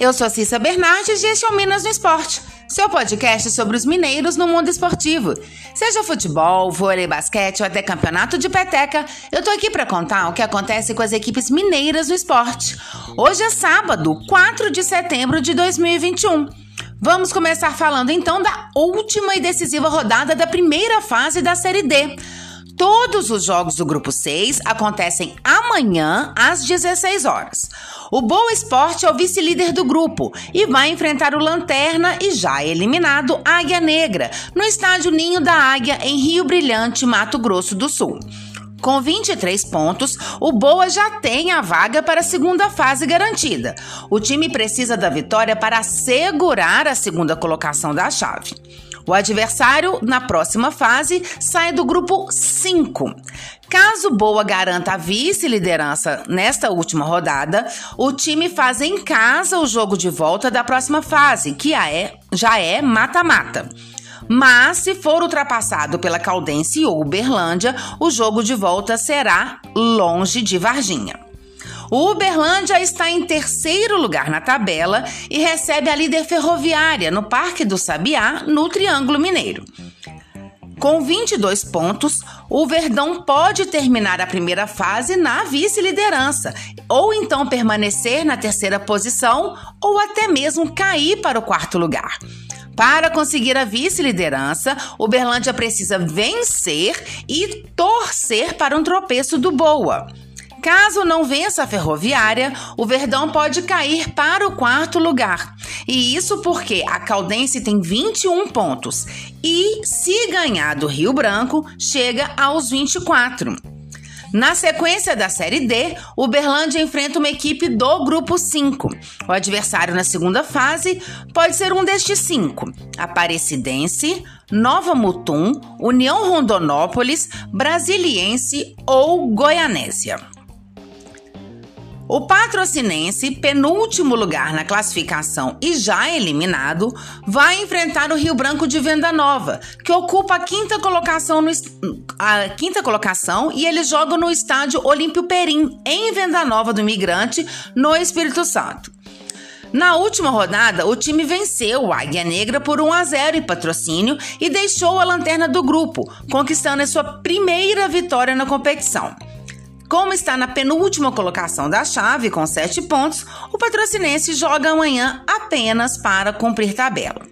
eu sou Cissa Bernardes e este é o Minas no Esporte, seu podcast sobre os mineiros no mundo esportivo. Seja futebol, vôlei, basquete ou até campeonato de peteca, eu tô aqui para contar o que acontece com as equipes mineiras no esporte. Hoje é sábado, 4 de setembro de 2021. Vamos começar falando então da última e decisiva rodada da primeira fase da Série D. Todos os jogos do grupo 6 acontecem amanhã às 16 horas. O Boa Esporte é o vice-líder do grupo e vai enfrentar o Lanterna e já eliminado Águia Negra no estádio Ninho da Águia em Rio Brilhante, Mato Grosso do Sul. Com 23 pontos, o Boa já tem a vaga para a segunda fase garantida. O time precisa da vitória para assegurar a segunda colocação da chave. O adversário, na próxima fase, sai do grupo 5. Caso Boa garanta a vice-liderança nesta última rodada, o time faz em casa o jogo de volta da próxima fase, que é, já é mata-mata. Mas, se for ultrapassado pela Caldense ou Uberlândia, o jogo de volta será longe de Varginha. O Uberlândia está em terceiro lugar na tabela e recebe a líder ferroviária no Parque do Sabiá, no Triângulo Mineiro. Com 22 pontos, o Verdão pode terminar a primeira fase na vice-liderança, ou então permanecer na terceira posição, ou até mesmo cair para o quarto lugar. Para conseguir a vice-liderança, o Berlândia precisa vencer e torcer para um tropeço do Boa. Caso não vença a Ferroviária, o Verdão pode cair para o quarto lugar. E isso porque a Caldense tem 21 pontos e, se ganhar do Rio Branco, chega aos 24. Na sequência da Série D, o Berlândia enfrenta uma equipe do Grupo 5. O adversário na segunda fase pode ser um destes cinco: Aparecidense, Nova Mutum, União Rondonópolis, Brasiliense ou Goianésia. O patrocinense, penúltimo lugar na classificação e já eliminado, vai enfrentar o Rio Branco de Venda Nova, que ocupa a quinta colocação, no, a quinta colocação e eles jogam no estádio Olímpio Perim, em Venda Nova do Imigrante, no Espírito Santo. Na última rodada, o time venceu o Águia Negra por 1 a 0 em patrocínio e deixou a lanterna do grupo, conquistando a sua primeira vitória na competição. Como está na penúltima colocação da chave, com 7 pontos, o patrocinense joga amanhã apenas para cumprir tabela.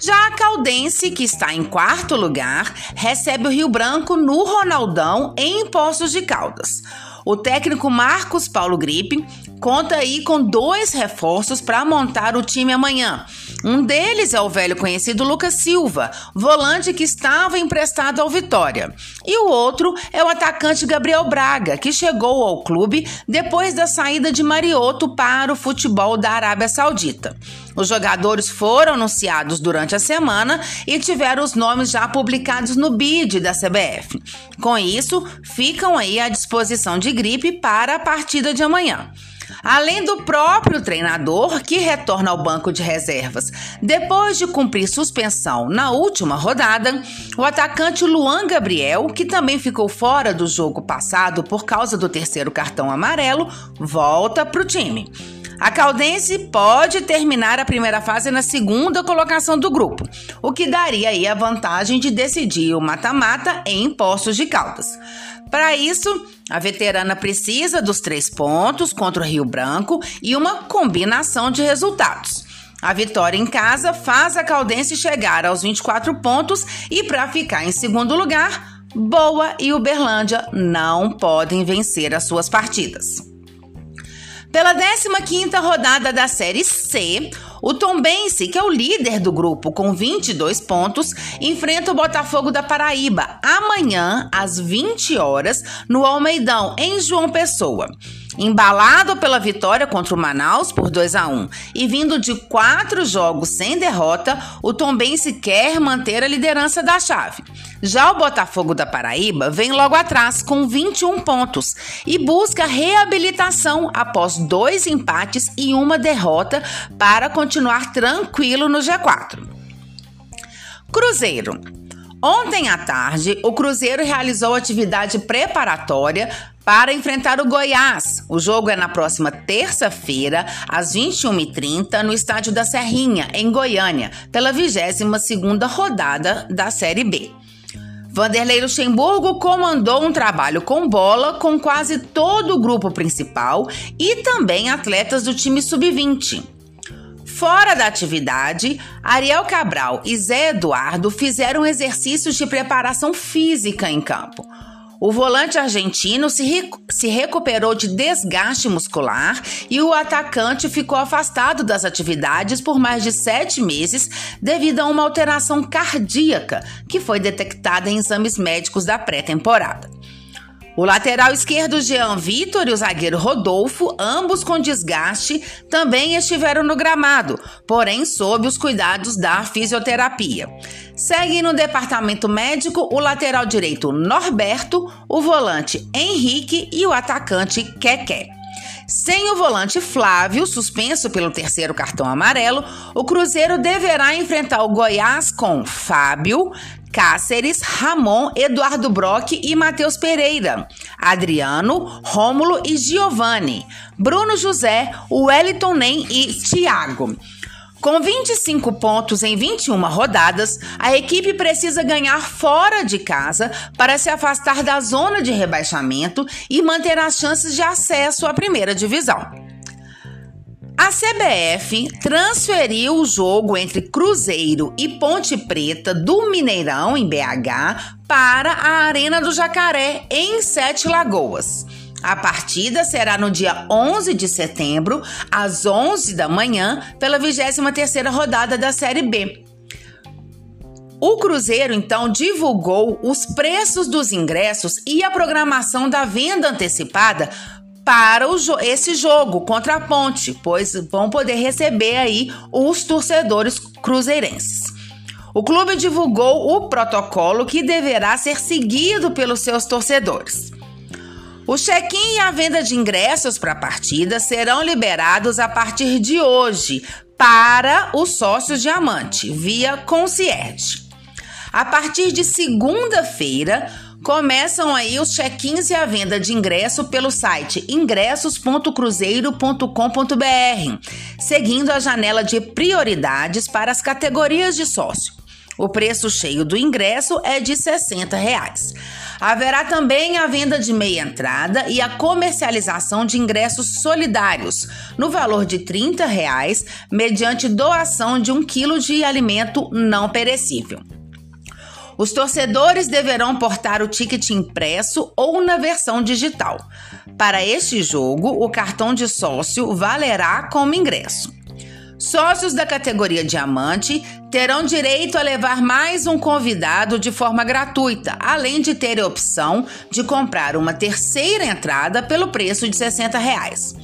Já a Caldense, que está em quarto lugar, recebe o Rio Branco no Ronaldão, em Poços de Caldas. O técnico Marcos Paulo Gripe conta aí com dois reforços para montar o time amanhã. Um deles é o velho conhecido Lucas Silva, volante que estava emprestado ao Vitória. E o outro é o atacante Gabriel Braga, que chegou ao clube depois da saída de Marioto para o futebol da Arábia Saudita. Os jogadores foram anunciados durante a semana e tiveram os nomes já publicados no BID da CBF. Com isso, ficam aí à disposição de gripe para a partida de amanhã. Além do próprio treinador, que retorna ao banco de reservas depois de cumprir suspensão na última rodada, o atacante Luan Gabriel, que também ficou fora do jogo passado por causa do terceiro cartão amarelo, volta para o time. A Caldense pode terminar a primeira fase na segunda colocação do grupo, o que daria aí a vantagem de decidir o mata-mata em Poços de Caldas. Para isso, a veterana precisa dos três pontos contra o Rio Branco e uma combinação de resultados. A vitória em casa faz a Caldense chegar aos 24 pontos e, para ficar em segundo lugar, Boa e Uberlândia não podem vencer as suas partidas. Pela 15ª rodada da Série C, o Tombense, que é o líder do grupo com 22 pontos, enfrenta o Botafogo da Paraíba amanhã às 20 horas no Almeidão, em João Pessoa. Embalado pela vitória contra o Manaus por 2 a 1 e vindo de quatro jogos sem derrota, o Tombense quer manter a liderança da chave. Já o Botafogo da Paraíba vem logo atrás com 21 pontos e busca reabilitação após dois empates e uma derrota para continuar tranquilo no G4. Cruzeiro. Ontem à tarde, o Cruzeiro realizou atividade preparatória para enfrentar o Goiás. O jogo é na próxima terça-feira, às 21h30, no estádio da Serrinha, em Goiânia, pela 22ª rodada da Série B. Vanderlei Luxemburgo comandou um trabalho com bola com quase todo o grupo principal e também atletas do time sub-20. Fora da atividade, Ariel Cabral e Zé Eduardo fizeram exercícios de preparação física em campo. O volante argentino se, se recuperou de desgaste muscular e o atacante ficou afastado das atividades por mais de sete meses devido a uma alteração cardíaca que foi detectada em exames médicos da pré-temporada. O lateral esquerdo Jean Vitor e o zagueiro Rodolfo, ambos com desgaste, também estiveram no gramado, porém sob os cuidados da fisioterapia. Seguem no departamento médico o lateral direito Norberto, o volante Henrique e o atacante Keké. Sem o volante Flávio, suspenso pelo terceiro cartão amarelo, o Cruzeiro deverá enfrentar o Goiás com Fábio, Cáceres, Ramon, Eduardo Brock e Matheus Pereira, Adriano, Rômulo e Giovanni, Bruno José, Wellington Nem e Thiago. Com 25 pontos em 21 rodadas, a equipe precisa ganhar fora de casa para se afastar da zona de rebaixamento e manter as chances de acesso à primeira divisão. A CBF transferiu o jogo entre Cruzeiro e Ponte Preta do Mineirão, em BH, para a Arena do Jacaré, em Sete Lagoas. A partida será no dia 11 de setembro, às 11 da manhã, pela 23ª rodada da Série B. O Cruzeiro então divulgou os preços dos ingressos e a programação da venda antecipada para o, esse jogo contra a Ponte, pois vão poder receber aí os torcedores cruzeirenses. O clube divulgou o protocolo que deverá ser seguido pelos seus torcedores. O check-in e a venda de ingressos para a partida serão liberados a partir de hoje para os sócios diamante via concierge. A partir de segunda-feira, Começam aí os check-ins e a venda de ingresso pelo site ingressos.cruzeiro.com.br, seguindo a janela de prioridades para as categorias de sócio. O preço cheio do ingresso é de 60 reais. Haverá também a venda de meia entrada e a comercialização de ingressos solidários, no valor de 30 reais, mediante doação de um quilo de alimento não perecível. Os torcedores deverão portar o ticket impresso ou na versão digital. Para este jogo, o cartão de sócio valerá como ingresso. Sócios da categoria Diamante terão direito a levar mais um convidado de forma gratuita, além de ter a opção de comprar uma terceira entrada pelo preço de 60 reais.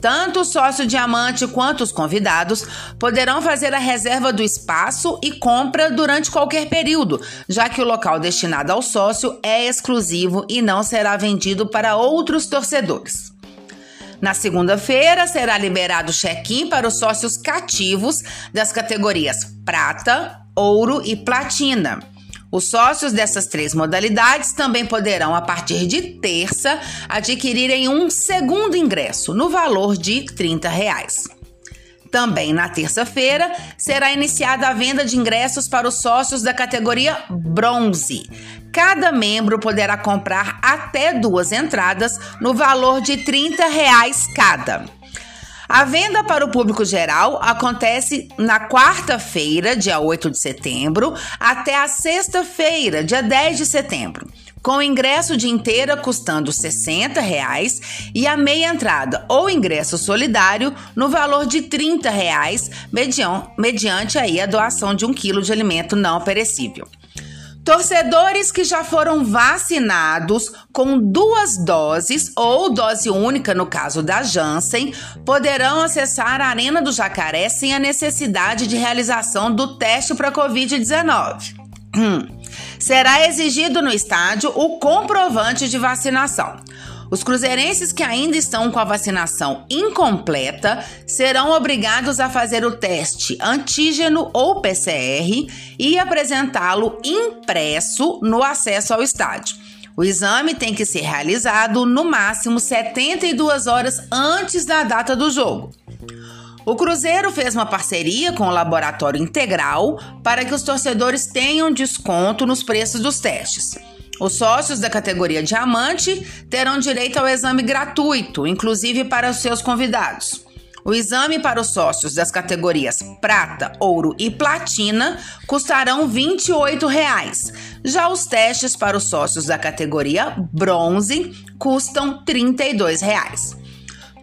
Tanto o sócio diamante quanto os convidados poderão fazer a reserva do espaço e compra durante qualquer período, já que o local destinado ao sócio é exclusivo e não será vendido para outros torcedores. Na segunda-feira, será liberado check-in para os sócios cativos das categorias prata, ouro e platina. Os sócios dessas três modalidades também poderão, a partir de terça, adquirirem um segundo ingresso no valor de 30 reais. Também na terça-feira será iniciada a venda de ingressos para os sócios da categoria Bronze. Cada membro poderá comprar até duas entradas no valor de 30 reais cada. A venda para o público geral acontece na quarta-feira, dia 8 de setembro, até a sexta-feira, dia 10 de setembro com o ingresso de inteira custando 60 reais, e a meia entrada ou ingresso solidário no valor de 30 reais, mediante aí a doação de um quilo de alimento não perecível. Torcedores que já foram vacinados com duas doses ou dose única no caso da Janssen poderão acessar a Arena do Jacaré sem a necessidade de realização do teste para Covid-19. Hum. Será exigido no estádio o comprovante de vacinação. Os cruzeirenses que ainda estão com a vacinação incompleta serão obrigados a fazer o teste antígeno ou PCR e apresentá-lo impresso no acesso ao estádio. O exame tem que ser realizado no máximo 72 horas antes da data do jogo. O Cruzeiro fez uma parceria com o Laboratório Integral para que os torcedores tenham desconto nos preços dos testes. Os sócios da categoria Diamante terão direito ao exame gratuito, inclusive para os seus convidados. O exame para os sócios das categorias Prata, Ouro e Platina custarão 28 reais. Já os testes para os sócios da categoria Bronze custam R$ 32.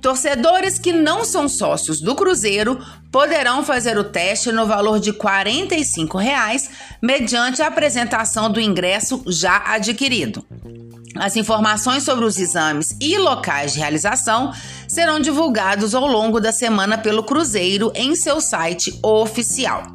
Torcedores que não são sócios do Cruzeiro poderão fazer o teste no valor de 45 reais, mediante a apresentação do ingresso já adquirido. As informações sobre os exames e locais de realização serão divulgados ao longo da semana pelo Cruzeiro em seu site oficial.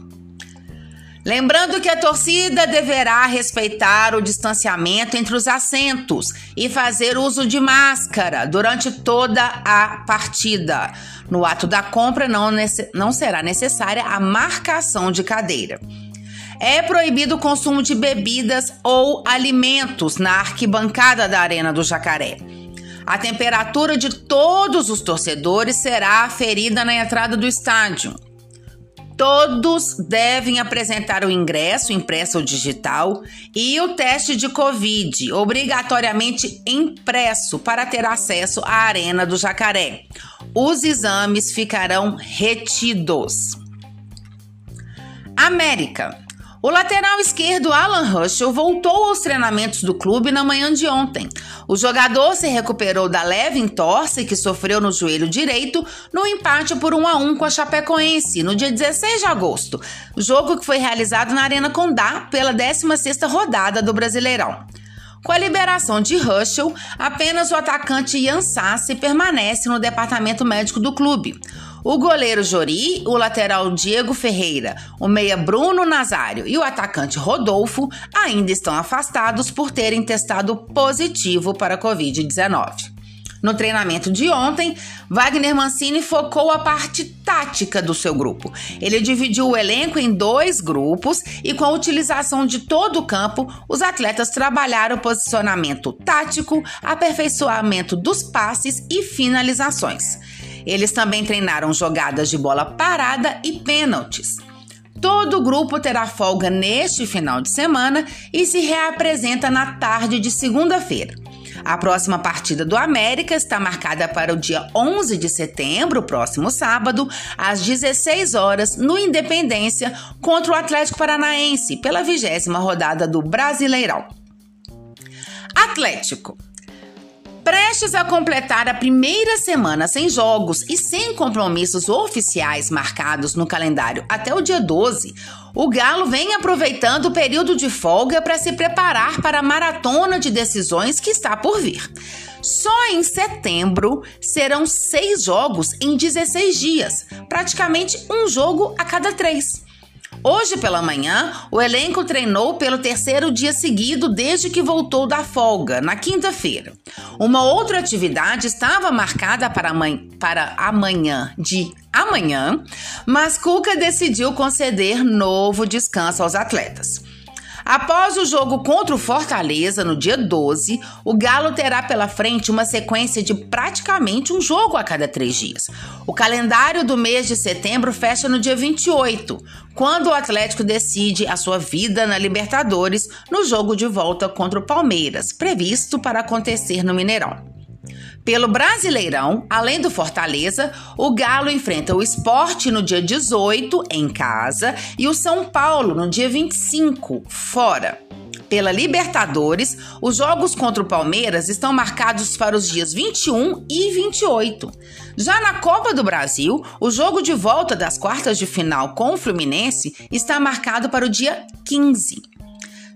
Lembrando que a torcida deverá respeitar o distanciamento entre os assentos e fazer uso de máscara durante toda a partida. No ato da compra, não, não será necessária a marcação de cadeira. É proibido o consumo de bebidas ou alimentos na arquibancada da Arena do Jacaré. A temperatura de todos os torcedores será aferida na entrada do estádio. Todos devem apresentar o ingresso impresso ou digital e o teste de Covid, obrigatoriamente impresso, para ter acesso à Arena do Jacaré. Os exames ficarão retidos. América. O lateral esquerdo Alan Russell voltou aos treinamentos do clube na manhã de ontem. O jogador se recuperou da leve entorse que sofreu no joelho direito no empate por 1 a 1 com a Chapecoense no dia 16 de agosto, jogo que foi realizado na Arena Condá pela 16ª rodada do Brasileirão. Com a liberação de Russell, apenas o atacante Ian Sassi permanece no departamento médico do clube. O goleiro Jori, o lateral Diego Ferreira, o meia Bruno Nazário e o atacante Rodolfo ainda estão afastados por terem testado positivo para a Covid-19. No treinamento de ontem, Wagner Mancini focou a parte tática do seu grupo. Ele dividiu o elenco em dois grupos e, com a utilização de todo o campo, os atletas trabalharam o posicionamento tático, aperfeiçoamento dos passes e finalizações. Eles também treinaram jogadas de bola parada e pênaltis. Todo o grupo terá folga neste final de semana e se reapresenta na tarde de segunda-feira. A próxima partida do América está marcada para o dia 11 de setembro, próximo sábado, às 16 horas, no Independência, contra o Atlético Paranaense, pela vigésima rodada do Brasileirão. Atlético. Prestes a completar a primeira semana sem jogos e sem compromissos oficiais marcados no calendário até o dia 12, o Galo vem aproveitando o período de folga para se preparar para a maratona de decisões que está por vir. Só em setembro serão seis jogos em 16 dias, praticamente um jogo a cada três. Hoje pela manhã, o elenco treinou pelo terceiro dia seguido desde que voltou da folga, na quinta-feira. Uma outra atividade estava marcada para, para amanhã de amanhã, mas Cuca decidiu conceder novo descanso aos atletas. Após o jogo contra o Fortaleza, no dia 12, o Galo terá pela frente uma sequência de praticamente um jogo a cada três dias. O calendário do mês de setembro fecha no dia 28, quando o Atlético decide a sua vida na Libertadores no jogo de volta contra o Palmeiras, previsto para acontecer no Mineirão. Pelo Brasileirão, além do Fortaleza, o Galo enfrenta o Esporte no dia 18, em casa, e o São Paulo no dia 25, fora. Pela Libertadores, os jogos contra o Palmeiras estão marcados para os dias 21 e 28. Já na Copa do Brasil, o jogo de volta das quartas de final com o Fluminense está marcado para o dia 15.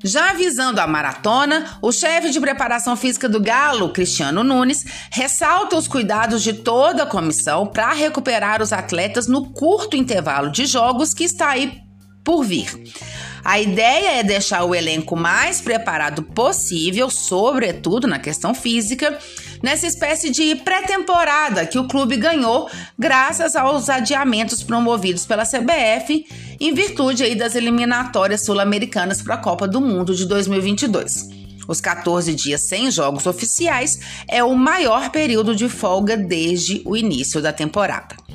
Já avisando a maratona, o chefe de preparação física do Galo, Cristiano Nunes, ressalta os cuidados de toda a comissão para recuperar os atletas no curto intervalo de jogos que está aí por vir. A ideia é deixar o elenco mais preparado possível, sobretudo na questão física, nessa espécie de pré-temporada que o clube ganhou graças aos adiamentos promovidos pela CBF em virtude aí das eliminatórias sul-americanas para a Copa do Mundo de 2022. Os 14 dias sem jogos oficiais é o maior período de folga desde o início da temporada.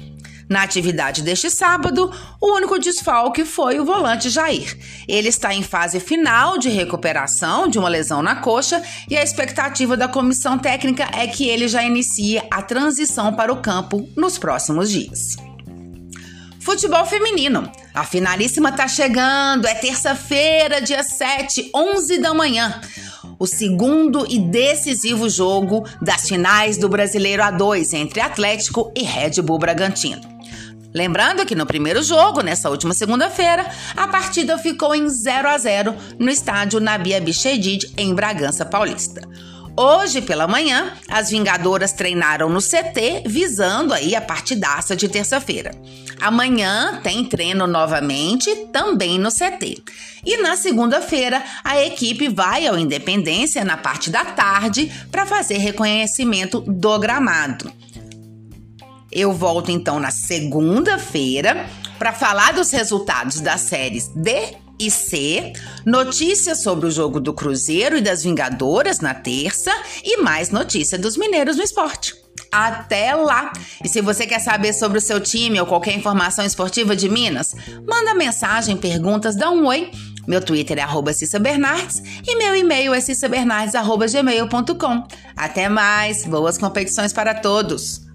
Na atividade deste sábado, o único desfalque foi o volante Jair. Ele está em fase final de recuperação de uma lesão na coxa e a expectativa da comissão técnica é que ele já inicie a transição para o campo nos próximos dias. Futebol feminino. A finalíssima tá chegando, é terça-feira, dia 7, 11 da manhã o segundo e decisivo jogo das finais do Brasileiro A2 entre Atlético e Red Bull Bragantino. Lembrando que no primeiro jogo, nessa última segunda-feira, a partida ficou em 0 a 0 no estádio Nabia Bichedid, em Bragança Paulista. Hoje pela manhã, as Vingadoras treinaram no CT, visando aí a partidaça de terça-feira. Amanhã tem treino novamente, também no CT. E na segunda-feira, a equipe vai ao Independência na parte da tarde para fazer reconhecimento do gramado. Eu volto então na segunda-feira para falar dos resultados das séries D e C, notícias sobre o jogo do Cruzeiro e das Vingadoras na terça e mais notícia dos mineiros no esporte. Até lá! E se você quer saber sobre o seu time ou qualquer informação esportiva de Minas, manda mensagem, perguntas, dá um oi. Meu Twitter é arroba Cissa Bernardes e meu e-mail é cissabernardes.gmail.com. Até mais! Boas competições para todos!